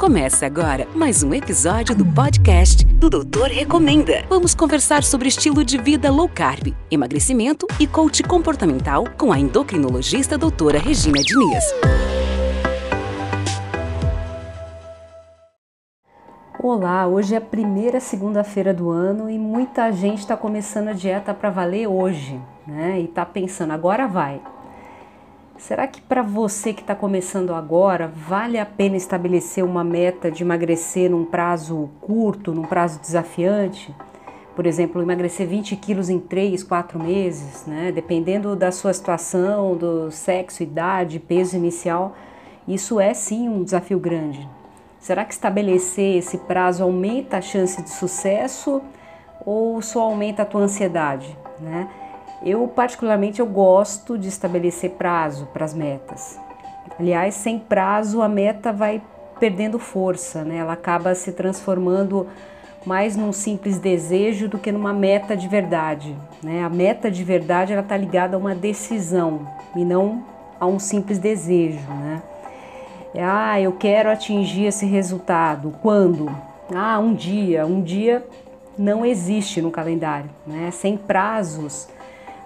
Começa agora mais um episódio do podcast do Doutor Recomenda. Vamos conversar sobre estilo de vida low carb, emagrecimento e coach comportamental com a endocrinologista doutora Regina Diniz. Olá, hoje é a primeira segunda-feira do ano e muita gente está começando a dieta para valer hoje, né? E está pensando, agora vai. Será que para você que está começando agora, vale a pena estabelecer uma meta de emagrecer num prazo curto, num prazo desafiante? Por exemplo, emagrecer 20 quilos em 3, 4 meses, né? dependendo da sua situação, do sexo, idade, peso inicial, isso é sim um desafio grande. Será que estabelecer esse prazo aumenta a chance de sucesso ou só aumenta a tua ansiedade? Né? Eu particularmente eu gosto de estabelecer prazo para as metas. Aliás, sem prazo a meta vai perdendo força, né? Ela acaba se transformando mais num simples desejo do que numa meta de verdade, né? A meta de verdade ela está ligada a uma decisão e não a um simples desejo, né? Ah, eu quero atingir esse resultado. Quando? Ah, um dia. Um dia não existe no calendário, né? Sem prazos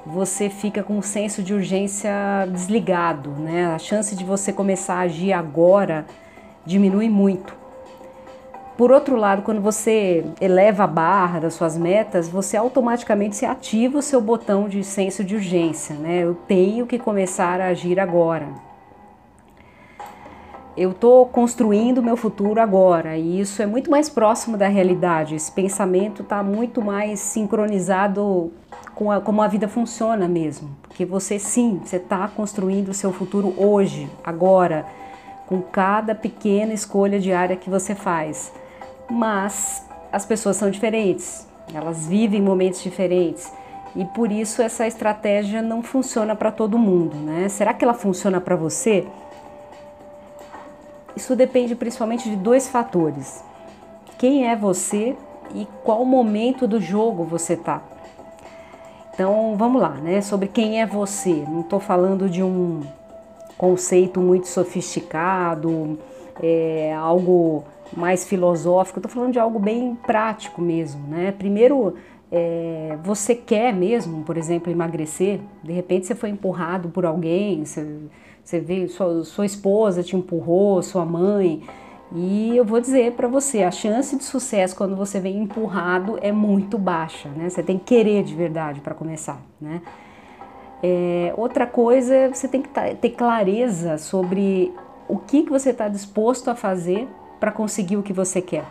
você fica com um senso de urgência desligado, né? A chance de você começar a agir agora diminui muito. Por outro lado, quando você eleva a barra das suas metas, você automaticamente se ativa o seu botão de senso de urgência, né? Eu tenho que começar a agir agora. Eu estou construindo meu futuro agora e isso é muito mais próximo da realidade. Esse pensamento está muito mais sincronizado com a, como a vida funciona mesmo. Porque você sim, você está construindo o seu futuro hoje, agora, com cada pequena escolha diária que você faz. Mas as pessoas são diferentes, elas vivem momentos diferentes. E por isso essa estratégia não funciona para todo mundo, né? Será que ela funciona para você? Isso depende principalmente de dois fatores: quem é você e qual momento do jogo você está. Então vamos lá, né? Sobre quem é você. Não estou falando de um conceito muito sofisticado, é, algo mais filosófico. Estou falando de algo bem prático mesmo, né? Primeiro, é, você quer mesmo, por exemplo, emagrecer? De repente você foi empurrado por alguém, você, você vê sua, sua esposa te empurrou, sua mãe. E eu vou dizer para você, a chance de sucesso quando você vem empurrado é muito baixa, né? Você tem que querer de verdade para começar, né? É, outra coisa, você tem que ter clareza sobre o que, que você está disposto a fazer para conseguir o que você quer.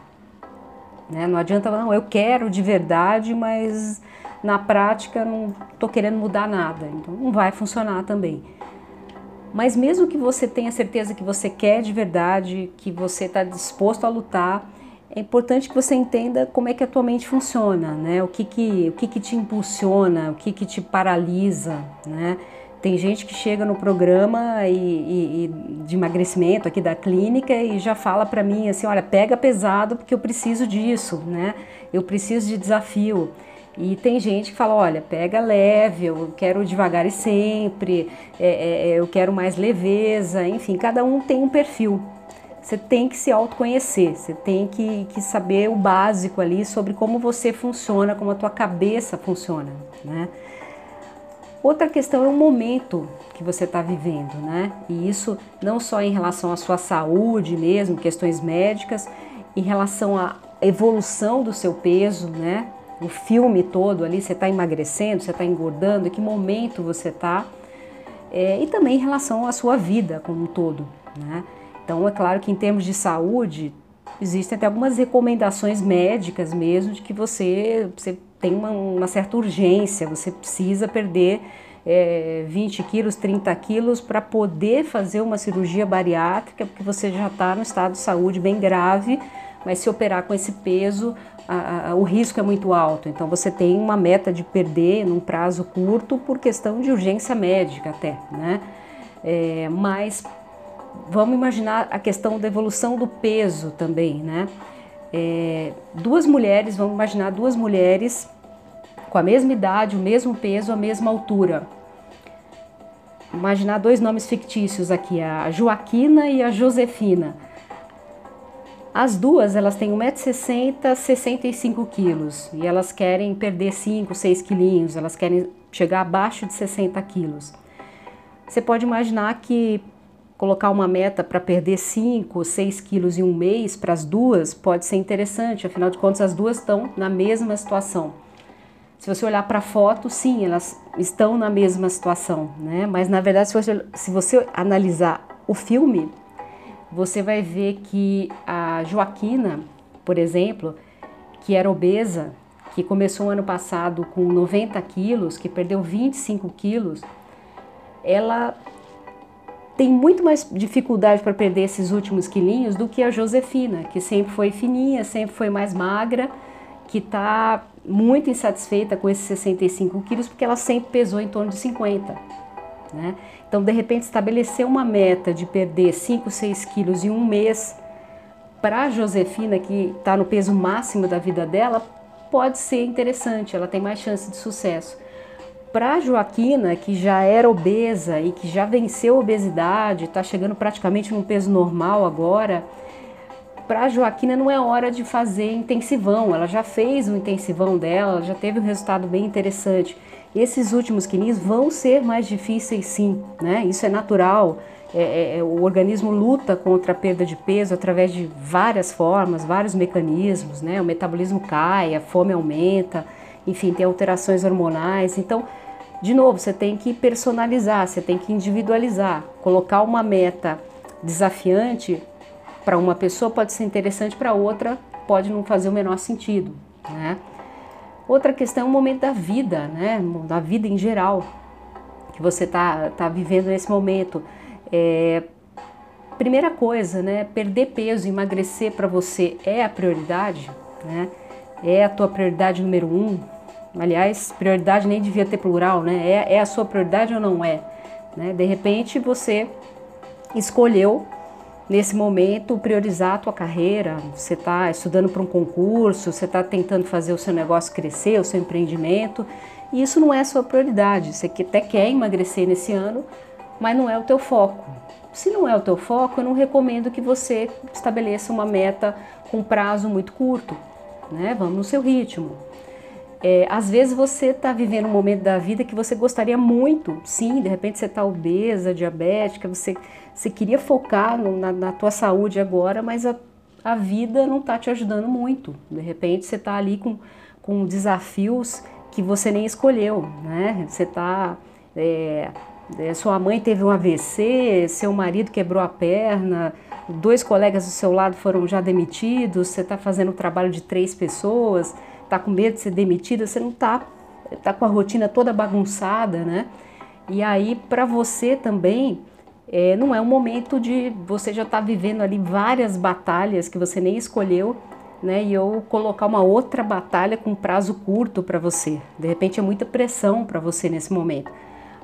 Né? Não adianta, não, eu quero de verdade, mas na prática não estou querendo mudar nada. Então não vai funcionar também. Mas mesmo que você tenha certeza que você quer de verdade, que você está disposto a lutar, é importante que você entenda como é que a tua mente funciona, né? O que que, o que, que te impulsiona, o que que te paralisa, né? Tem gente que chega no programa e, e, e de emagrecimento aqui da clínica e já fala para mim assim, olha, pega pesado porque eu preciso disso, né? Eu preciso de desafio. E tem gente que fala, olha, pega leve, eu quero devagar e sempre, é, é, é, eu quero mais leveza, enfim, cada um tem um perfil. Você tem que se autoconhecer, você tem que, que saber o básico ali sobre como você funciona, como a tua cabeça funciona, né? Outra questão é o momento que você está vivendo, né? E isso não só em relação à sua saúde mesmo, questões médicas, em relação à evolução do seu peso, né? O filme todo ali, você está emagrecendo, você está engordando, em que momento você está, é, e também em relação à sua vida como um todo. Né? Então, é claro que em termos de saúde, existem até algumas recomendações médicas mesmo de que você, você tem uma, uma certa urgência, você precisa perder é, 20 quilos, 30 quilos para poder fazer uma cirurgia bariátrica, porque você já está no estado de saúde bem grave, mas se operar com esse peso, a, a, o risco é muito alto. Então você tem uma meta de perder num prazo curto por questão de urgência médica até, né? É, mas vamos imaginar a questão da evolução do peso também, né? É, duas mulheres, vamos imaginar duas mulheres com a mesma idade, o mesmo peso, a mesma altura. Imaginar dois nomes fictícios aqui, a Joaquina e a Josefina As duas, elas têm 1,60m, 65 quilos e elas querem perder 5, 6 quilinhos, elas querem chegar abaixo de 60 quilos. Você pode imaginar que colocar uma meta para perder 5, 6 quilos em um mês para as duas pode ser interessante, afinal de contas as duas estão na mesma situação. Se você olhar para a foto, sim, elas estão na mesma situação, né? Mas na verdade, se você, se você analisar o filme, você vai ver que a Joaquina, por exemplo, que era obesa, que começou ano passado com 90 quilos, que perdeu 25 quilos, ela tem muito mais dificuldade para perder esses últimos quilinhos do que a Josefina, que sempre foi fininha, sempre foi mais magra que está muito insatisfeita com esses 65 quilos porque ela sempre pesou em torno de 50. Né? Então, de repente, estabelecer uma meta de perder 5, 6 quilos em um mês para a Josefina, que está no peso máximo da vida dela, pode ser interessante, ela tem mais chance de sucesso. Para a Joaquina, que já era obesa e que já venceu a obesidade, está chegando praticamente num peso normal agora, para a Joaquina não é hora de fazer intensivão, ela já fez o intensivão dela, já teve um resultado bem interessante. Esses últimos quilinhos vão ser mais difíceis sim, né? Isso é natural. É, é, é, o organismo luta contra a perda de peso através de várias formas, vários mecanismos, né? O metabolismo cai, a fome aumenta, enfim, tem alterações hormonais. Então, de novo, você tem que personalizar, você tem que individualizar, colocar uma meta desafiante para uma pessoa pode ser interessante, para outra pode não fazer o menor sentido, né? Outra questão é o momento da vida, né? Da vida em geral que você está tá vivendo nesse momento. É, primeira coisa, né? Perder peso, emagrecer para você é a prioridade, né? É a tua prioridade número um. Aliás, prioridade nem devia ter plural, né? É, é a sua prioridade ou não é? Né? De repente você escolheu nesse momento priorizar a tua carreira, você está estudando para um concurso, você está tentando fazer o seu negócio crescer, o seu empreendimento, e isso não é a sua prioridade. Você até quer emagrecer nesse ano, mas não é o teu foco. Se não é o teu foco, eu não recomendo que você estabeleça uma meta com prazo muito curto, né? Vamos no seu ritmo. É, às vezes você está vivendo um momento da vida que você gostaria muito, sim, de repente você está obesa, diabética, você, você queria focar no, na, na tua saúde agora, mas a, a vida não está te ajudando muito. De repente você está ali com, com desafios que você nem escolheu, né? Você está... É, é, sua mãe teve um AVC, seu marido quebrou a perna, dois colegas do seu lado foram já demitidos, você está fazendo o trabalho de três pessoas está com medo de ser demitida, você não está tá com a rotina toda bagunçada, né? E aí, para você também, é, não é um momento de você já estar tá vivendo ali várias batalhas que você nem escolheu, né? E eu colocar uma outra batalha com prazo curto para você. De repente é muita pressão para você nesse momento.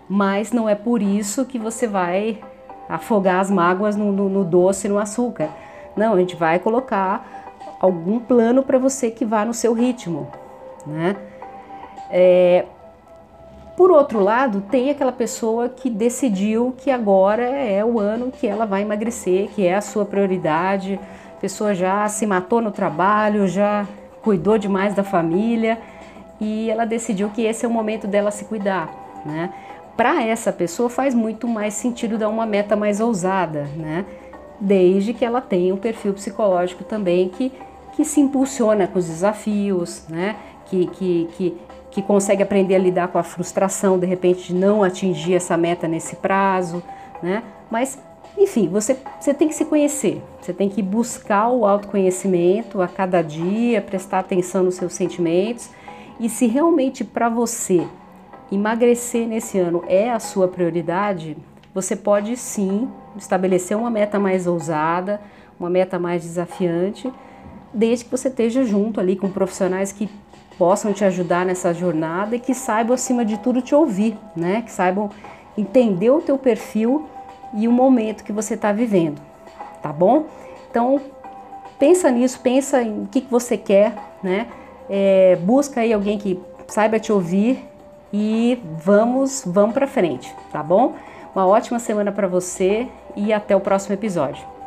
Mas não é por isso que você vai afogar as mágoas no, no, no doce no açúcar. Não, a gente vai colocar algum plano para você que vá no seu ritmo, né? É, por outro lado, tem aquela pessoa que decidiu que agora é o ano que ela vai emagrecer, que é a sua prioridade. A pessoa já se matou no trabalho, já cuidou demais da família e ela decidiu que esse é o momento dela se cuidar, né? Para essa pessoa faz muito mais sentido dar uma meta mais ousada, né? Desde que ela tenha um perfil psicológico também que que se impulsiona com os desafios, né? que, que, que, que consegue aprender a lidar com a frustração de repente de não atingir essa meta nesse prazo, né? Mas, enfim, você, você tem que se conhecer, você tem que buscar o autoconhecimento a cada dia, prestar atenção nos seus sentimentos e se realmente para você emagrecer nesse ano é a sua prioridade, você pode sim estabelecer uma meta mais ousada, uma meta mais desafiante desde que você esteja junto ali com profissionais que possam te ajudar nessa jornada e que saibam, acima de tudo, te ouvir, né? Que saibam entender o teu perfil e o momento que você está vivendo, tá bom? Então, pensa nisso, pensa em o que, que você quer, né? É, busca aí alguém que saiba te ouvir e vamos, vamos para frente, tá bom? Uma ótima semana para você e até o próximo episódio.